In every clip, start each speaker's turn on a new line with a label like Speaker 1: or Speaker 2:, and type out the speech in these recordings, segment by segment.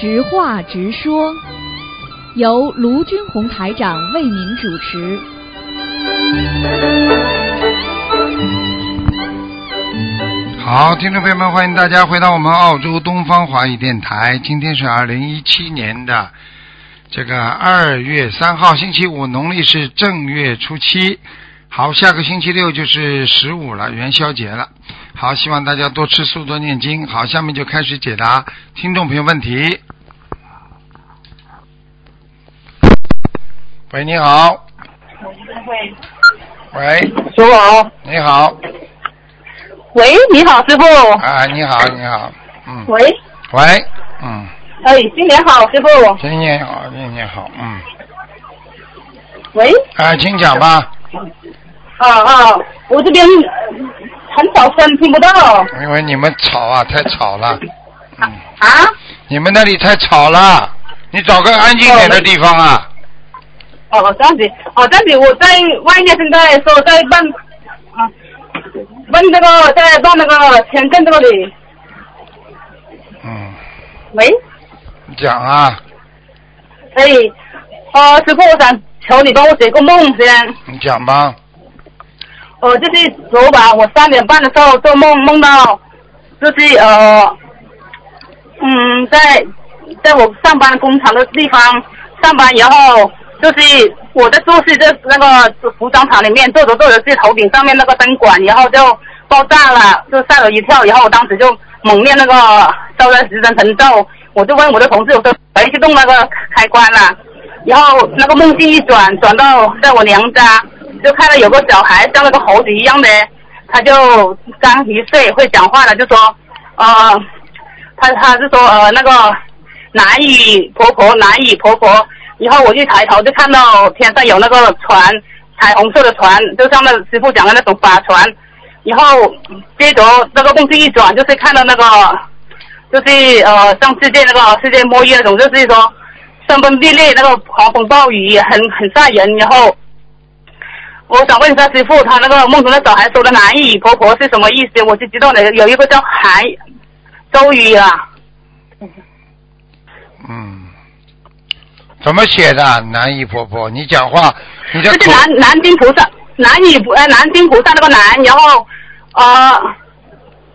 Speaker 1: 直话直说，由卢军红台长为您主持。
Speaker 2: 好，听众朋友们，欢迎大家回到我们澳洲东方华语电台。今天是二零一七年的这个二月三号，星期五，农历是正月初七。好，下个星期六就是十五了，元宵节了。好，希望大家多吃素，多念经。好，下面就开始解答听众朋友问题。喂，你好。喂，
Speaker 3: 师傅好，
Speaker 2: 你好。
Speaker 3: 喂，你好，师傅。
Speaker 2: 啊，你好，你好。嗯。
Speaker 3: 喂，
Speaker 2: 喂，嗯，
Speaker 3: 哎，新年好，师傅。
Speaker 2: 新年好，新年好，嗯。
Speaker 3: 喂，
Speaker 2: 啊，请讲吧，
Speaker 3: 啊啊，我这边很小声，听不到。
Speaker 2: 因为你们吵啊，太吵了。嗯，
Speaker 3: 啊？
Speaker 2: 你们那里太吵了，你找个安静点的地方啊。
Speaker 3: 哦，这样子，哦，这样子，我在外面现在说在办，啊，问这个在办那个签证这个里。
Speaker 2: 嗯，
Speaker 3: 喂，
Speaker 2: 你讲啊，
Speaker 3: 哎，呃，师傅，我想求你帮我解个梦先。
Speaker 2: 你讲吧。
Speaker 3: 呃，就是昨晚我三点半的时候做梦，梦到就是呃，嗯，在在我上班工厂的地方上班，然后就是我在做事在那个服装厂里面做着做着，是头顶上面那个灯管，然后就爆炸了，就吓了一跳，然后我当时就猛念那个烧热时辰神咒，我就问我的同事，我说谁去动那个开关了？然后那个梦境一转，转到在我娘家，就看到有个小孩像那个猴子一样的，他就刚一岁会讲话了，就说，呃，他他就说呃那个南雨婆婆南雨婆婆，然后我一抬头就看到天上有那个船，彩虹色的船，就像那师傅讲的那种法船，然后接着那个梦境一转，就是看到那个，就是呃像世界那个世界末日那种，就是说。山崩地裂，那个狂风暴雨很很吓人。然后，我想问一下师傅，他那个梦中的小孩说的“南雨婆婆”是什么意思？我就知道了，有一个叫韩周瑜啊。
Speaker 2: 嗯，怎么写的？南姨婆婆，你讲话，你的口
Speaker 3: 就是南南京菩萨，南雨呃南京菩萨那个南，然后呃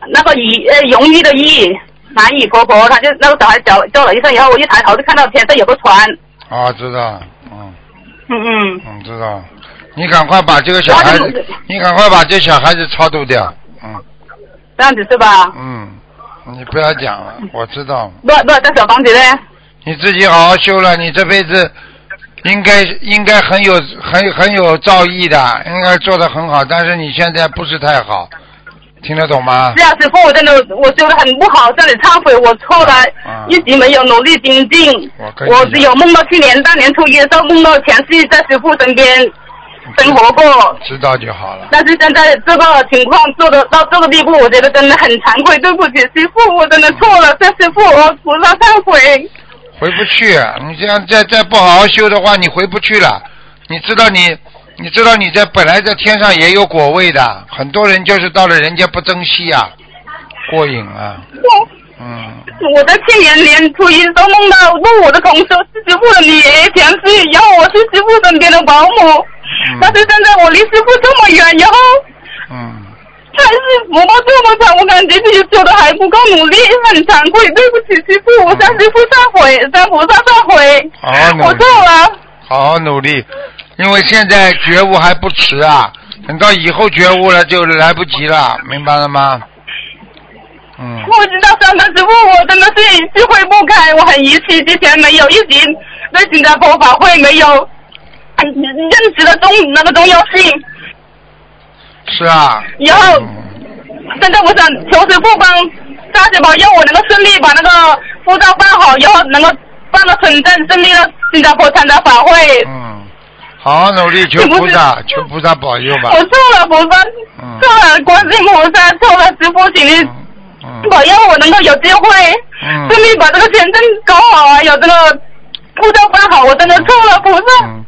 Speaker 3: 那个雨呃容易的易，南雨婆婆，他就那个小孩叫叫了一声，然后我一抬头就看到天上有个船。
Speaker 2: 啊，知道，嗯
Speaker 3: 嗯嗯。
Speaker 2: 嗯，知道。你赶快把这个小孩子你赶快把这小孩子超度掉，嗯
Speaker 3: 这样子是吧？
Speaker 2: 嗯，你不要讲了，我知道。
Speaker 3: 不不，这小房子呢？
Speaker 2: 你自己好好修了，你这辈子应该应该很有很很有造诣的，应该做的很好，但是你现在不是太好，听得懂吗？
Speaker 3: 是啊，师傅，我真的我修的很不好，向你忏悔，我错了，
Speaker 2: 啊
Speaker 3: 一直没有努力精进。
Speaker 2: 我
Speaker 3: 我只有梦到去年大年初一的时候，梦到前世在师傅身边生活过，
Speaker 2: 知道就好了。
Speaker 3: 但是现在这个情况做的到这个地步，我觉得真的很惭愧，对不起师傅，我真的错了，这师傅我菩萨忏悔。
Speaker 2: 回不去，你这样再再不好好修的话，你回不去了。你知道你，你知道你在本来在天上也有果位的，很多人就是到了人家不珍惜啊，过瘾啊，
Speaker 3: 我
Speaker 2: 嗯，
Speaker 3: 我在去年年初一都梦到问我的同事是师傅的女儿前世，然后我是师傅身边的保姆，
Speaker 2: 嗯
Speaker 3: 但是现在我离师傅这么远，然后
Speaker 2: 嗯，
Speaker 3: 还是佛法这么长，我感觉自己做的还不够努力，很惭愧，对不起师傅，我向师傅忏悔，向菩萨忏悔，
Speaker 2: 好好努力
Speaker 3: 我错了。
Speaker 2: 好好努力，因为现在觉悟还不迟啊，等到以后觉悟了就来不及了，明白了吗？嗯，
Speaker 3: 我知道上的师傅，我真的是智慧不开，我很遗弃，之前没有一直在新加坡法会没有很认识的中那个重要性。
Speaker 2: 是啊。
Speaker 3: 然后
Speaker 2: 嗯
Speaker 3: 现在我想求师傅帮大家保佑我能够顺利把那个护照办好，然后能够办到深圳，顺利到新加坡参加法会。
Speaker 2: 嗯，好好努力，求菩萨，求菩萨保佑吧
Speaker 3: 我。错了，菩萨，
Speaker 2: 嗯
Speaker 3: 错了，观世音菩萨，错了，师傅，请您
Speaker 2: 嗯
Speaker 3: 保佑我能够有机会
Speaker 2: 嗯
Speaker 3: 顺利把这个签证搞好啊，有这个护照办好，我真的错了，菩萨，
Speaker 2: 嗯，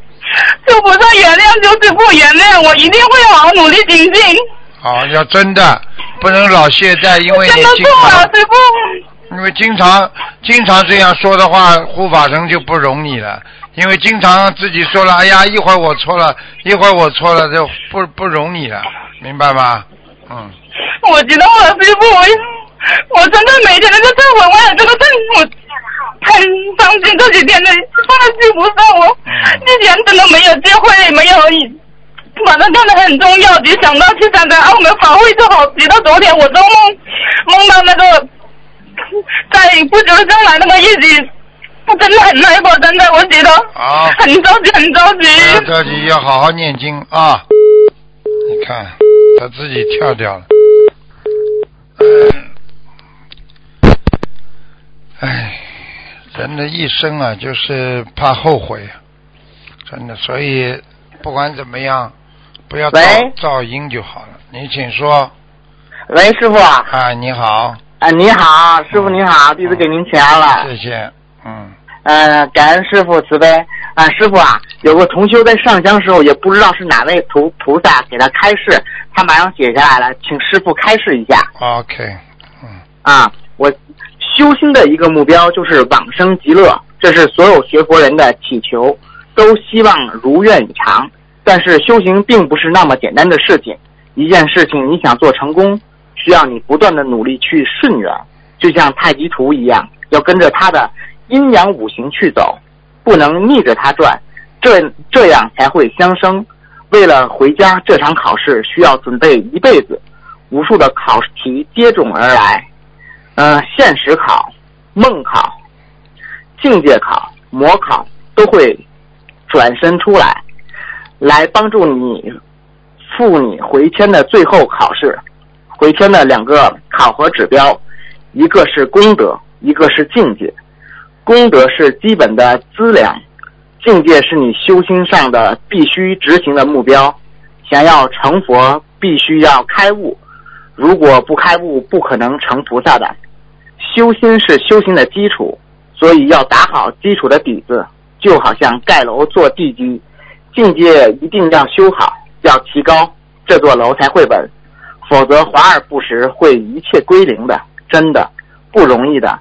Speaker 3: 求菩萨原谅，就是不原谅，我一定会好好努力精进。
Speaker 2: 好，要真的，不能老懈怠，因为
Speaker 3: 真的
Speaker 2: 你经
Speaker 3: 错师傅。
Speaker 2: 因为经常经常这样说的话，护法神就不容你了。因为经常自己说了，哎呀，一会儿我错了，一会儿我错了，就不不容你了，明白吗？嗯。
Speaker 3: 我知道了，师傅，我我真的每天都在忏悔，我也这个痛苦，很伤心。这几天的放在心不上，我之前真的没有机会，没有把它看得很重要，只想到去参加澳门法会就好。直到昨天，我做梦梦到那个在不久的将来那个日子，我真的很难过，真的，我觉得
Speaker 2: 好，
Speaker 3: 很着急，很着
Speaker 2: 不要
Speaker 3: 急。
Speaker 2: 着急，要好好念经啊！你看，他自己跳掉了。唉，人的一生啊，就是怕后悔，真的。所以不管怎么样，不要造
Speaker 4: 喂
Speaker 2: 造因就好了。你请说。
Speaker 4: 喂，师傅啊，
Speaker 2: 啊，你好，
Speaker 4: 啊你好，师傅你好，弟子给您请安了。
Speaker 2: 谢谢。嗯，
Speaker 4: 呃，感恩师傅慈悲啊，师傅啊，有个同修在上香时候，也不知道是哪位菩菩萨给他开示，他马上写下来了，请师傅开示一下
Speaker 2: OK，嗯，
Speaker 4: 啊。我修心的一个目标就是往生极乐，这是所有学佛人的祈求，都希望如愿以偿。但是修行并不是那么简单的事情，一件事情你想做成功，需要你不断的努力去顺缘，就像太极图一样，要跟着它的阴阳五行去走，不能逆着它转，这这样才会相生。为了回家这场考试，需要准备一辈子，无数的考题接踵而来，呃，现实考、梦考、境界考、模考都会转身出来，来帮助你赴你回迁的最后考试。回迁的两个考核指标，一个是功德，一个是境界。功德是基本的资粮，境界是你修心上的必须执行的目标。想要成佛，必须要开悟，如果不开悟，不可能成菩萨的。修心是修行的基础，所以要打好基础的底子，就好像盖楼做地基，境界一定要修好，要提高，这座楼才会稳，否则华而不实，会一切归零的，真的不容易的。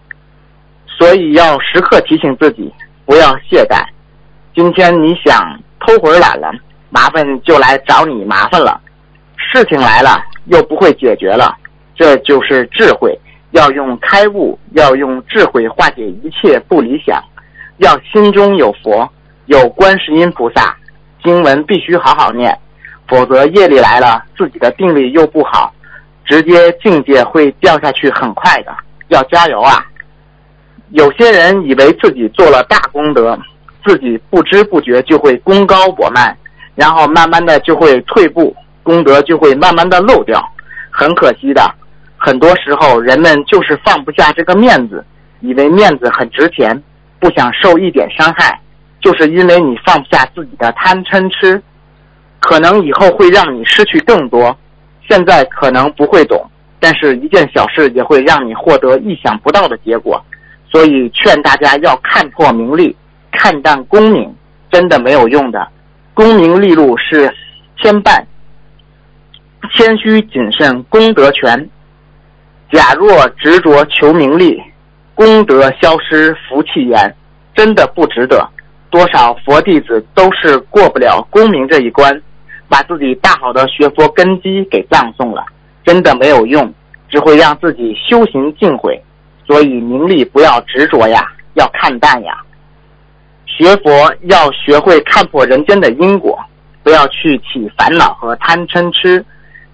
Speaker 4: 所以要时刻提醒自己，不要懈怠。今天你想偷会儿懒了，麻烦就来找你麻烦了。事情来了又不会解决了，这就是智慧。要用开悟，要用智慧化解一切不理想。要心中有佛，有观世音菩萨，经文必须好好念，否则业力来了，自己的定力又不好，直接境界会掉下去，很快的。要加油啊！有些人以为自己做了大功德，自己不知不觉就会功高我慢，然后慢慢的就会退步，功德就会慢慢的漏掉，很可惜的。很多时候人们就是放不下这个面子，以为面子很值钱，不想受一点伤害，就是因为你放不下自己的贪嗔痴，可能以后会让你失去更多。现在可能不会懂，但是一件小事也会让你获得意想不到的结果。所以劝大家要看破名利，看淡功名，真的没有用的。功名利禄是牵绊，谦虚谨慎功德全。假若执着求名利，功德消失福气延，真的不值得。多少佛弟子都是过不了功名这一关，把自己大好的学佛根基给葬送了，真的没有用，只会让自己修行尽毁。所以名利不要执着呀，要看淡呀。学佛要学会看破人间的因果，不要去起烦恼和贪嗔痴，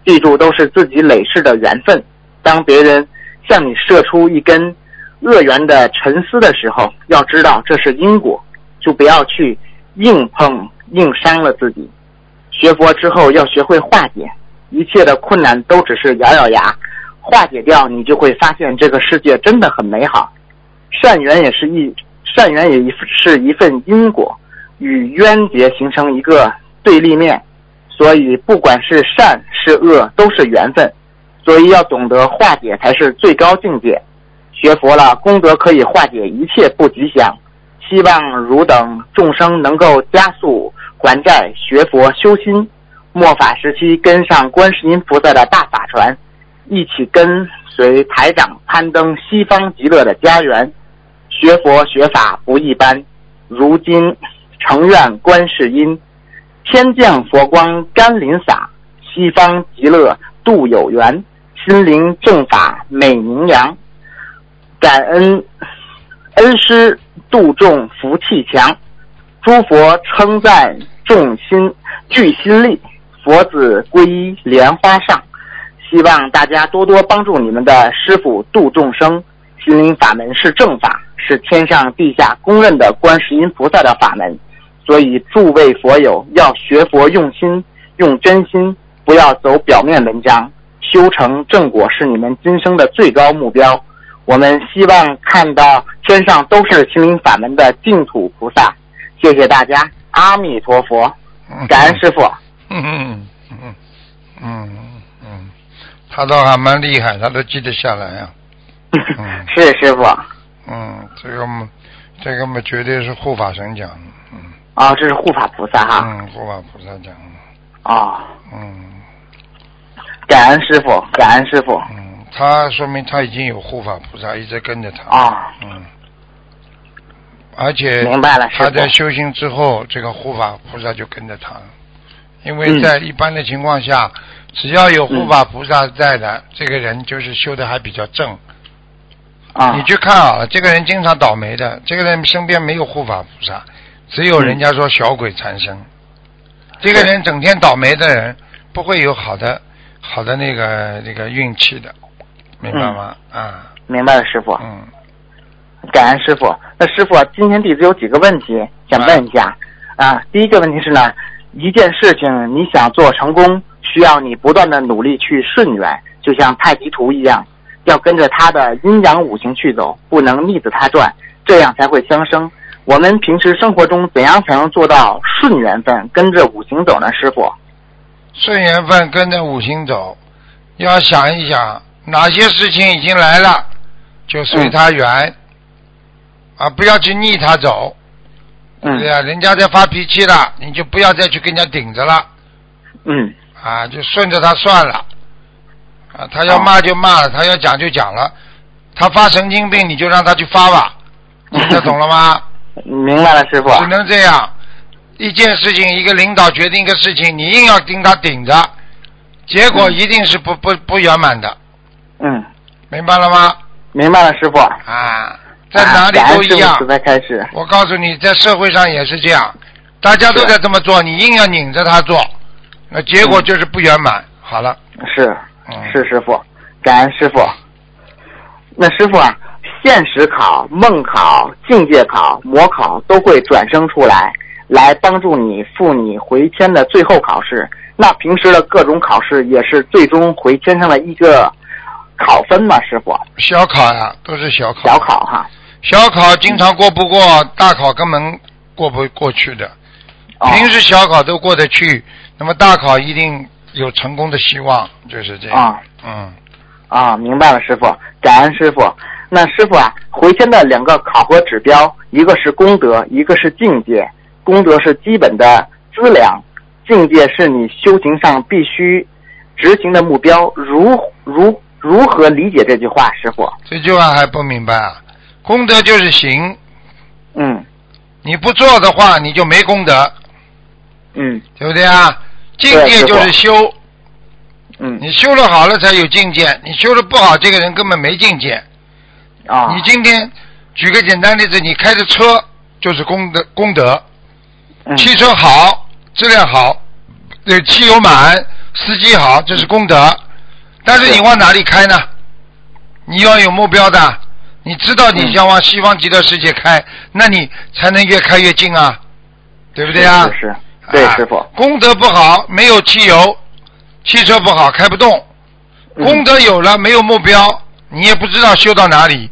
Speaker 4: 记住都是自己累世的缘分。当别人向你射出一根恶缘的沉思的时候，要知道这是因果，就不要去硬碰硬伤了自己。学佛之后要学会化解一切的困难，都只是咬咬牙化解掉，你就会发现这个世界真的很美好。善缘也是一善缘也是一份因果，与冤结形成一个对立面，所以不管是善是恶，都是缘分。所以要懂得化解才是最高境界。学佛了，功德可以化解一切不吉祥。希望汝等众生能够加速还债、学佛修心，末法时期跟上观世音菩萨的大法船，一起跟随台长攀登西方极乐的家园，学佛学法不一般。如今诚愿观世音，天降佛光甘霖洒，西方极乐度有缘，心灵正法美名扬。感恩恩师度众福气强，诸佛称赞众心聚心力，佛子皈依莲花上。希望大家多多帮助你们的师傅度众生。心灵法门是正法，是天上地下公认的观世音菩萨的法门，所以诸位佛友要学佛用心，用真心，不要走表面文章。修成正果是你们今生的最高目标。我们希望看到天上都是心灵法门的净土菩萨。谢谢大家，阿弥陀佛，感恩师傅。
Speaker 2: 嗯嗯嗯嗯嗯，他倒还蛮厉害，他都记得下来啊、嗯
Speaker 4: 是师傅。
Speaker 2: 嗯，这个嘛，这个嘛，绝对是护法神讲的。嗯
Speaker 4: 哦，这是护法菩萨哈。
Speaker 2: 嗯，护法菩萨讲的。
Speaker 4: 哦，
Speaker 2: 嗯
Speaker 4: 感恩师傅，感恩师傅。
Speaker 2: 嗯，他说明他已经有护法菩萨一直跟着他。
Speaker 4: 啊，
Speaker 2: 嗯，而且
Speaker 4: 明白了
Speaker 2: 他在修行之后，这个护法菩萨就跟着他了。因为
Speaker 4: 嗯
Speaker 2: 在一般的情况下，只要有护法菩萨在的，这个人就是修的还比较正。
Speaker 4: 啊
Speaker 2: 你去看啊，这个人经常倒霉的，这个人身边没有护法菩萨，只有人家说小鬼缠身。这个人整天倒霉的人，不会有好的好的那个那个运气的，明白吗？啊，
Speaker 4: 明白了，师傅。
Speaker 2: 嗯，
Speaker 4: 感恩师傅。那师傅，今天弟子有几个问题想问一下。啊，第一个问题是呢，一件事情你想做成功，需要你不断的努力去顺缘，就像太极图一样，要跟着它的阴阳五行去走，不能逆着它转，这样才会相生。我们平时生活中怎样才能做到顺缘分，跟着五行走呢？师傅？
Speaker 2: 顺缘分跟着五行走，要想一想哪些事情已经来了，就随他缘，啊，不要去逆他走。
Speaker 4: 嗯
Speaker 2: 对呀、人家在发脾气了，你就不要再去跟人家顶着了，
Speaker 4: 嗯
Speaker 2: 啊，就顺着他算了，啊，他要
Speaker 4: 哦
Speaker 2: 骂就骂了，他要讲就讲了，他发神经病你就让他去发吧，听得懂了吗？
Speaker 4: 明白了，师傅。
Speaker 2: 只能这样，一件事情，一个领导决定一个事情，你硬要盯他顶着，结果一定是不不不圆满的，
Speaker 4: 嗯，
Speaker 2: 明白了吗？
Speaker 4: 明白了，师傅。
Speaker 2: 啊，在哪里都一样
Speaker 4: 开始。
Speaker 2: 我告诉你，在社会上也是这样，大家都在这么做，你硬要拧着他做，那结果就是不圆满。好了，
Speaker 4: 是
Speaker 2: 嗯，
Speaker 4: 是师傅，感恩师傅。那师傅啊，现实考、梦考、境界考、模考都会转生出来，来帮助你赴你回迁的最后考试。那平时的各种考试也是最终回迁上的一个考分嘛？师傅，
Speaker 2: 小考呀、都是小考。
Speaker 4: 小考哈。
Speaker 2: 小考经常过不过，大考根本过不过去的。
Speaker 4: 哦
Speaker 2: 平时小考都过得去，那么大考一定有成功的希望，就是这样。
Speaker 4: 啊
Speaker 2: 嗯，
Speaker 4: 啊，明白了，师傅，感恩师傅。那师傅啊，回迁的两个考核指标，一个是功德，一个是境界。功德是基本的资粮，境界是你修行上必须执行的目标。如如如何理解这句话，师傅？
Speaker 2: 这句话还不明白啊？功德就是行，
Speaker 4: 嗯
Speaker 2: 你不做的话，你就没功德，
Speaker 4: 嗯
Speaker 2: 对不对啊？境界就是修，
Speaker 4: 嗯
Speaker 2: 你修了好了才有境界，你修的不好，这个人根本没境界。
Speaker 4: 啊
Speaker 2: 你今天举个简单例子，你开着车就是功德，功德，
Speaker 4: 嗯
Speaker 2: 汽车好，质量好，对，汽油满，司机好，这是功德。但是你往哪里开呢？你要有目标的，你知道你
Speaker 4: 嗯
Speaker 2: 想往西方极乐世界开，那你才能越开越近啊，对不对啊？
Speaker 4: 是是，对
Speaker 2: 啊
Speaker 4: 师傅。
Speaker 2: 功德不好，没有汽油，汽车不好，开不动。
Speaker 4: 嗯
Speaker 2: 功德有了，没有目标，你也不知道修到哪里，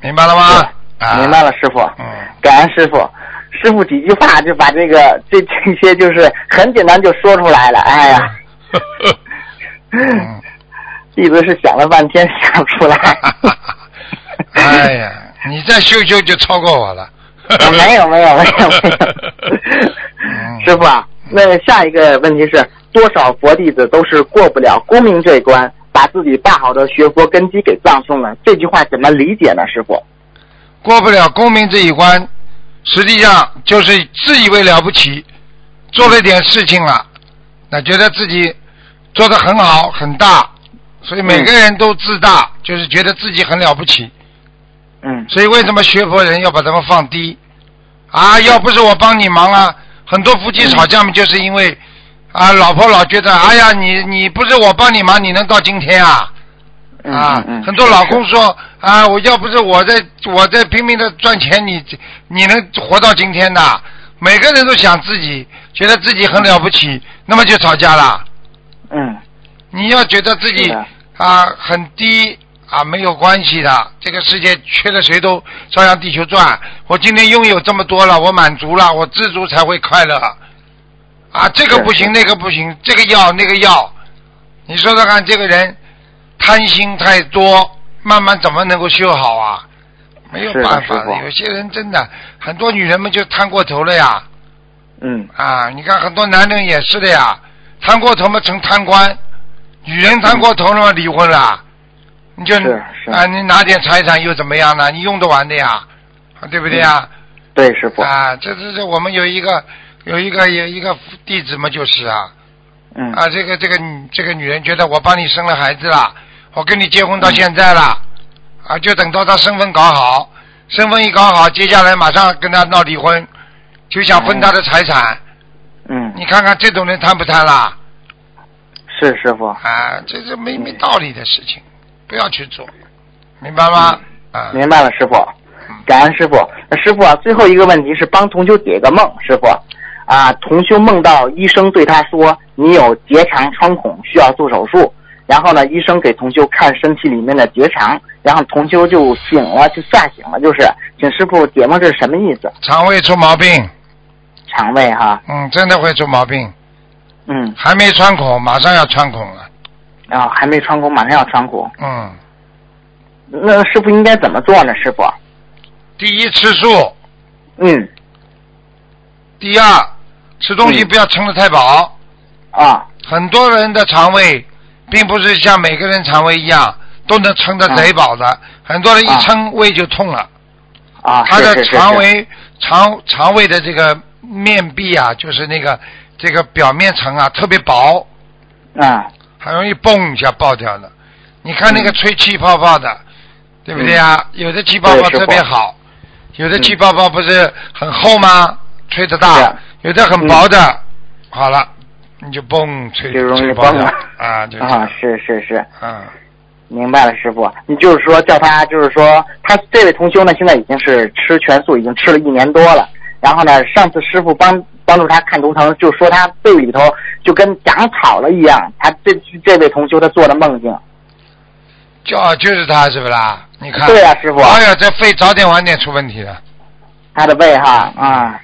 Speaker 2: 明白了吗？啊，
Speaker 4: 明白了，师傅。
Speaker 2: 嗯，
Speaker 4: 感恩师傅，师傅几句话就把这个这这些就是很简单就说出来了。哎呀，
Speaker 2: 嗯
Speaker 4: 弟子是想了半天想不出来。
Speaker 2: 哎呀，你再修修就超过我了。
Speaker 4: 啊没有没有没有没有
Speaker 2: 嗯
Speaker 4: 师傅啊，那下一个问题是，多少佛弟子都是过不了功名这一关，把把自己大好的学佛根基给葬送了，这句话怎么理解呢？师傅？
Speaker 2: 过不了功名这一关，实际上就是自以为了不起，做了一点事情了，那觉得自己做的很好很大，所以每个人都自大，就是觉得自己很了不起。
Speaker 4: 嗯
Speaker 2: 所以为什么学佛人要把他们放低？啊，要不是我帮你忙啊，很多夫妻吵架嘛，就是因为啊，老婆老觉得，哎呀，你你不是我帮你忙，你能到今天啊？
Speaker 4: 嗯
Speaker 2: 啊
Speaker 4: 嗯嗯，
Speaker 2: 很多老公说啊，我要不是我在我在拼命的赚钱，你你能活到今天的？每个人都想自己，觉得自己很了不起，那么就吵架了。
Speaker 4: 嗯
Speaker 2: 你要觉得自己啊很低啊没有关系的，这个世界缺了谁都照样地球转。我今天拥有这么多了，我满足了，我知足才会快乐。啊，这个不行，那个不行，这个要那个要，你说说看，这个人贪心太多，慢慢怎么能够修好啊？没有办法
Speaker 4: 的
Speaker 2: 有些人真的很多女人们就贪过头了呀。
Speaker 4: 嗯。
Speaker 2: 啊，你看很多男人也是的呀，贪过头嘛成贪官，女人贪过头了嘛离婚了，你就啊，你拿点财产又怎么样呢？你用得完的呀，啊对不对呀？
Speaker 4: 对，师傅。
Speaker 2: 啊，这这这，我们有一个有一个有一个弟子嘛，就是啊。
Speaker 4: 嗯。
Speaker 2: 啊，这个这个这个女人觉得我帮你生了孩子了，我跟你结婚到现在了，啊，就等到他身份搞好，身份一搞好，接下来马上跟他闹离婚，就想分他的财产。
Speaker 4: 嗯，
Speaker 2: 你看看这种人贪不贪啦？
Speaker 4: 是师傅。
Speaker 2: 啊，这是没没道理的事情，不要去做，明白吗？啊，
Speaker 4: 明白了，师傅
Speaker 2: 嗯。
Speaker 4: 感恩师傅。那师傅啊，最后一个问题是帮同修解个梦，师傅。啊，同修梦到医生对他说：“你有结肠穿孔，需要做手术。”然后呢，医生给同修看身体里面的结肠，然后同修就醒了，就吓醒了，就是，请师傅解梦这是什么意思？
Speaker 2: 肠胃出毛病，
Speaker 4: 肠胃哈，
Speaker 2: 嗯，真的会出毛病，
Speaker 4: 嗯，
Speaker 2: 还没穿孔，马上要穿孔了，
Speaker 4: 然后还没穿孔，马上要穿孔，
Speaker 2: 嗯，
Speaker 4: 那师傅应该怎么做呢？师傅？
Speaker 2: 第一吃素，
Speaker 4: 嗯，
Speaker 2: 第二吃东西
Speaker 4: 嗯。
Speaker 2: 不要撑得太饱，
Speaker 4: 啊，
Speaker 2: 很多人的肠胃并不是像每个人肠胃一样都能撑得贼饱的，很多人一
Speaker 4: 啊
Speaker 2: 撑胃就痛了。
Speaker 4: 啊，
Speaker 2: 他的肠胃肠肠胃的这个面壁啊，就是那个这个表面层啊特别薄，
Speaker 4: 啊，
Speaker 2: 很容易嘣一下爆掉的。你看那个
Speaker 4: 嗯。
Speaker 2: 吹气泡泡的，对不对啊？有的气泡泡特别好，有的
Speaker 4: 嗯。
Speaker 2: 气泡泡不是很厚吗？吹得
Speaker 4: 是
Speaker 2: 大，有的很薄的，好了，你就嘣吹
Speaker 4: 就容易崩了
Speaker 2: 啊，就这
Speaker 4: 啊，是是是，
Speaker 2: 嗯，
Speaker 4: 明白了，师傅。你就是说叫他，就是说他这位同修呢，现在已经是吃全素，已经吃了一年多了。然后呢，上次师傅帮帮助他看图腾，就说他背里头就跟长草了一样。他这这位同修他做的梦境，
Speaker 2: 就就是他是不啦？你看，
Speaker 4: 对呀、师傅，
Speaker 2: 哎呀，这肺早点晚点出问题了，
Speaker 4: 他的胃哈啊、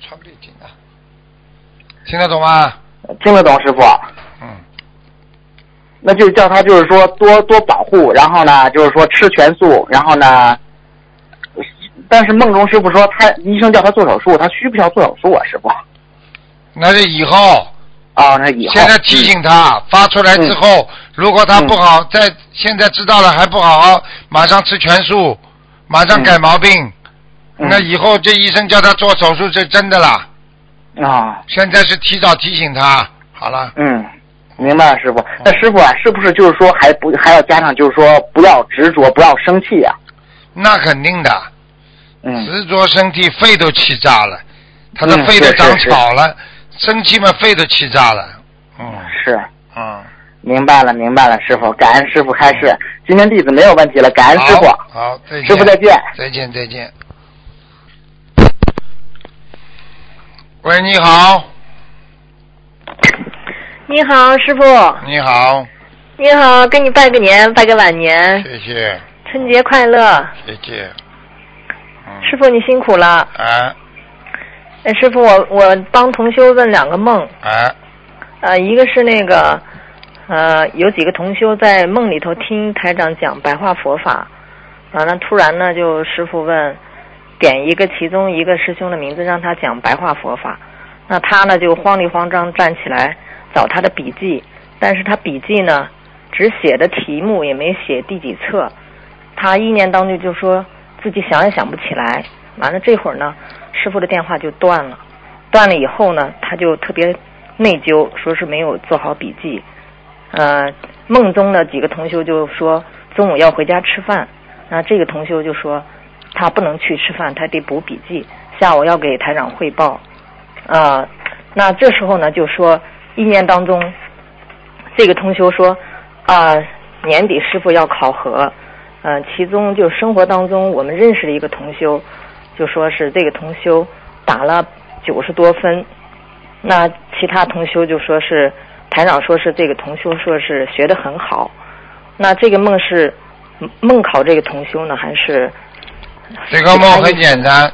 Speaker 2: 穿背紧的，听得懂吗？
Speaker 4: 听得懂师傅。
Speaker 2: 嗯。
Speaker 4: 那就叫他就是说多多保护，然后呢，就是说吃全素，然后呢，但是梦中师傅说他医生叫他做手术，他需不需要做手术啊？师傅？
Speaker 2: 那是以后，
Speaker 4: 哦，那以后
Speaker 2: 现在提醒他，发出来之后，如果他不好，在现在知道了还不好好，马上吃全素，马上改毛病，
Speaker 4: 嗯
Speaker 2: 那以后这医生叫他做手术是真的啦。
Speaker 4: 啊，
Speaker 2: 现在是提早提醒他，好了，
Speaker 4: 嗯，明白了，师傅。那师傅啊，是不是就是说还不还要加上就是说不要执着，不要生气啊？
Speaker 2: 那肯定的，
Speaker 4: 嗯，
Speaker 2: 执着生气肺都气炸了，他的
Speaker 4: 嗯
Speaker 2: 肺都长草了，生气嘛肺都气炸了，嗯。
Speaker 4: 是，
Speaker 2: 嗯，
Speaker 4: 明白了，明白了，师傅，感恩师傅开示。今天弟子没有问题了，感恩师傅。
Speaker 2: 好，好，再见，
Speaker 4: 师傅再见。
Speaker 2: 再见，再见。喂，你好，
Speaker 5: 你好，师傅。
Speaker 2: 你好，
Speaker 5: 你好，给你拜个年，拜个晚年，
Speaker 2: 谢谢，
Speaker 5: 春节快乐。
Speaker 2: 谢谢。嗯，
Speaker 5: 师傅，你辛苦了。
Speaker 2: 哎
Speaker 5: 哎，师傅，我我帮同修问两个梦，
Speaker 2: 哎，
Speaker 5: 呃，一个是那个，呃，有几个同修在梦里头听台长讲白话佛法，完了突然呢，就师傅问，点一个其中一个师兄的名字让他讲白话佛法，那他呢就慌里慌张站起来找他的笔记，但是他笔记呢只写的题目，也没写第几册。他意念当中就说自己想也想不起来。完了这会儿呢，师傅的电话就断了。断了以后呢，他就特别内疚，说是没有做好笔记。呃，梦中的几个同修就说中午要回家吃饭，那这个同修就说他不能去吃饭，他得补笔记，下午要给台长汇报。啊，那这时候呢，就说意念当中，这个同修说啊，年底师傅要考核，呃，其中就生活当中我们认识的一个同修，就说是这个同修打了九十多分，那其他同修就说是台长说是这个同修说是学得很好，那这个梦是梦考这个同修呢，还是
Speaker 2: 这个梦很简单，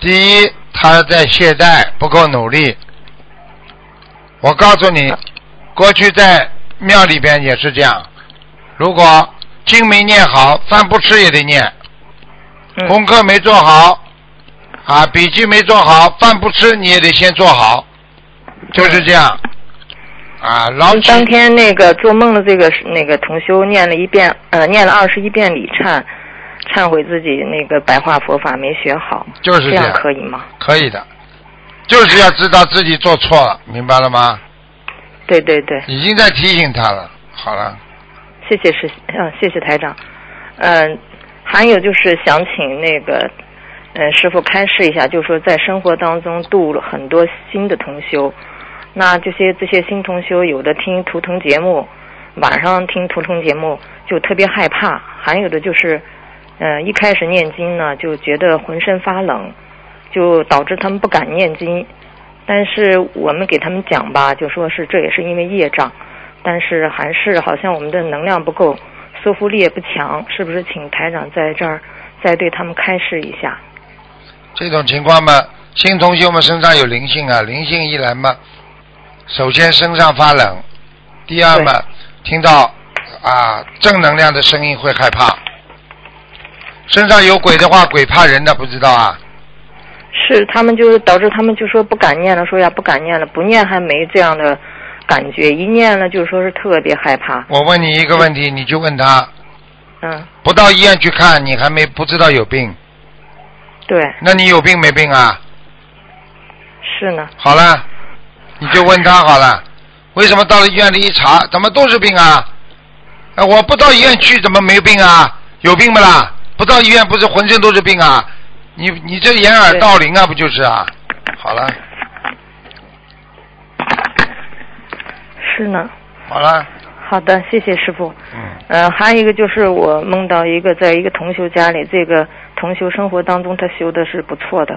Speaker 2: 第一他在懈怠，不够努力。我告诉你，过去在庙里边也是这样，如果经没念好，饭不吃也得念，
Speaker 5: 嗯
Speaker 2: 功课没做好，啊，笔记没做好，饭不吃你也得先做好，就是这样。啊，老
Speaker 5: 嗯当天那个做梦的这个那个同修念了一遍，呃，念了二十一遍礼忏，忏悔自己那个白话佛法没学好，
Speaker 2: 就是这样，
Speaker 5: 可以吗？
Speaker 2: 可以的，就是要知道自己做错了，明白了吗？
Speaker 5: 对对对，
Speaker 2: 已经在提醒他了。好了，
Speaker 5: 谢谢师，嗯、谢谢台长。嗯、还有就是想请那个，嗯、师傅开示一下，就是说在生活当中度了很多新的同修，那这些这些新同修有的听图腾节目，晚上听图腾节目就特别害怕，还有的就是，嗯、一开始念经呢就觉得浑身发冷，就导致他们不敢念经。但是我们给他们讲吧，就说是这也是因为业障，但是还是好像我们的能量不够，说服力也不强，是不是？请台长在这儿再对他们开示一下。
Speaker 2: 这种情况嘛，新同学们身上有灵性啊，灵性一来嘛，首先身上发冷，第二嘛，听到啊正能量的声音会害怕。身上有鬼的话，鬼怕人的，不知道啊？
Speaker 5: 是他们就是导致他们就说不敢念了，说呀不敢念了，不念还没这样的感觉，一念了就说是特别害怕。
Speaker 2: 我问你一个问题，你就问他，
Speaker 5: 嗯，
Speaker 2: 不到医院去看，你还没不知道有病，
Speaker 5: 对，
Speaker 2: 那你有病没病啊？
Speaker 5: 是呢，
Speaker 2: 好了，你就问他好了，为什么到了医院里一查，怎么都是病啊？啊，我不到医院去，怎么没病啊？有病不啦？不到医院不是浑身都是病啊？你你这掩耳盗铃啊，不就是啊？好了
Speaker 5: 是呢。
Speaker 2: 好了，
Speaker 5: 好的，谢谢师傅。
Speaker 2: 嗯，
Speaker 5: 呃，还有一个就是我梦到一个在一个同修家里，这个同修生活当中他修的是不错的，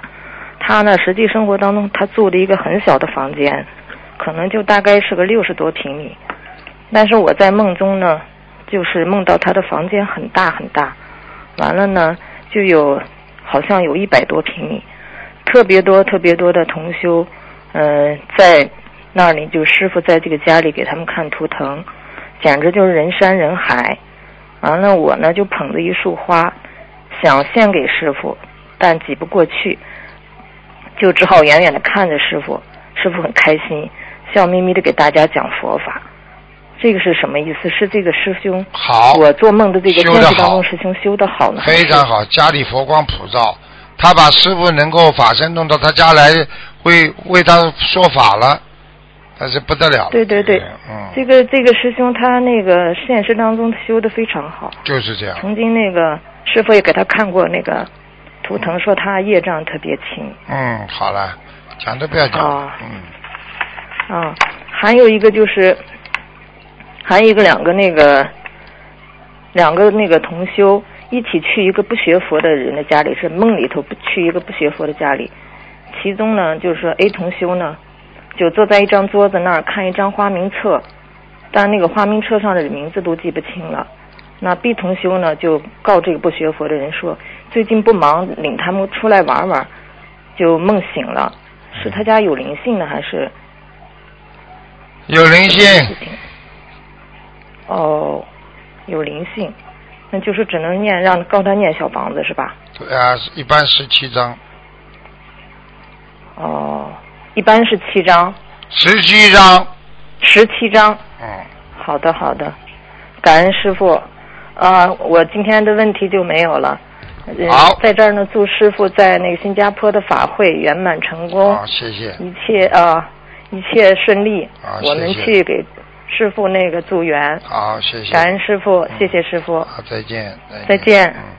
Speaker 5: 他呢实际生活当中他住的一个很小的房间，可能就大概是个六十多平米，但是我在梦中呢，就是梦到他的房间很大很大，完了呢就有好像有一百多平米，特别多特别多的同修，呃，在那里就师傅在这个家里给他们看图腾。简直就是人山人海。完了，我呢就捧着一束花，想献给师傅，但挤不过去，就只好远远的看着师傅。师傅很开心，笑眯眯的给大家讲佛法。这个是什么意思？是这个师兄，
Speaker 2: 好，
Speaker 5: 我做梦的这个现实当中师兄修的好呢？
Speaker 2: 非常好，家里佛光普照，他把师傅能够法身弄到他家来，会为他说法了，那是不得了了。
Speaker 5: 对对对
Speaker 2: 嗯，
Speaker 5: 这个这个师兄他那个现实当中修的非常好。
Speaker 2: 就是这样。
Speaker 5: 曾经那个师傅也给他看过那个图腾，说他业障特别轻。
Speaker 2: 嗯，好了，讲都不要讲。
Speaker 5: 哦
Speaker 2: 嗯，
Speaker 5: 啊，还有一个就是，还有一个两个那个两个那个同修一起去一个不学佛的人的家里，是梦里头不去一个不学佛的家里，其中呢就是说 A 同修呢就坐在一张桌子那儿看一张花名册，但那个花名册上的名字都记不清了。那 B 同修呢就告这个不学佛的人说，最近不忙，领他们出来玩玩，就梦醒了，是他家有灵性呢还是？
Speaker 2: 有灵性。
Speaker 5: 哦，有灵性，那就是只能念让高他念小房子是吧？
Speaker 2: 对啊，一般十七张。
Speaker 5: 哦，一般是七张。
Speaker 2: 十七张。
Speaker 5: 十七张。
Speaker 2: 嗯。
Speaker 5: 好的，好的，感恩师傅。啊，我今天的问题就没有了。
Speaker 2: 好，
Speaker 5: 在这儿呢，祝师傅在那个新加坡的法会圆满成功。
Speaker 2: 好，谢谢。
Speaker 5: 一切啊，一切顺利。
Speaker 2: 啊，
Speaker 5: 我们去给谢谢。师傅那个组员。
Speaker 2: 好谢谢。
Speaker 5: 感恩师傅谢谢师傅
Speaker 2: 好再见
Speaker 5: 再见。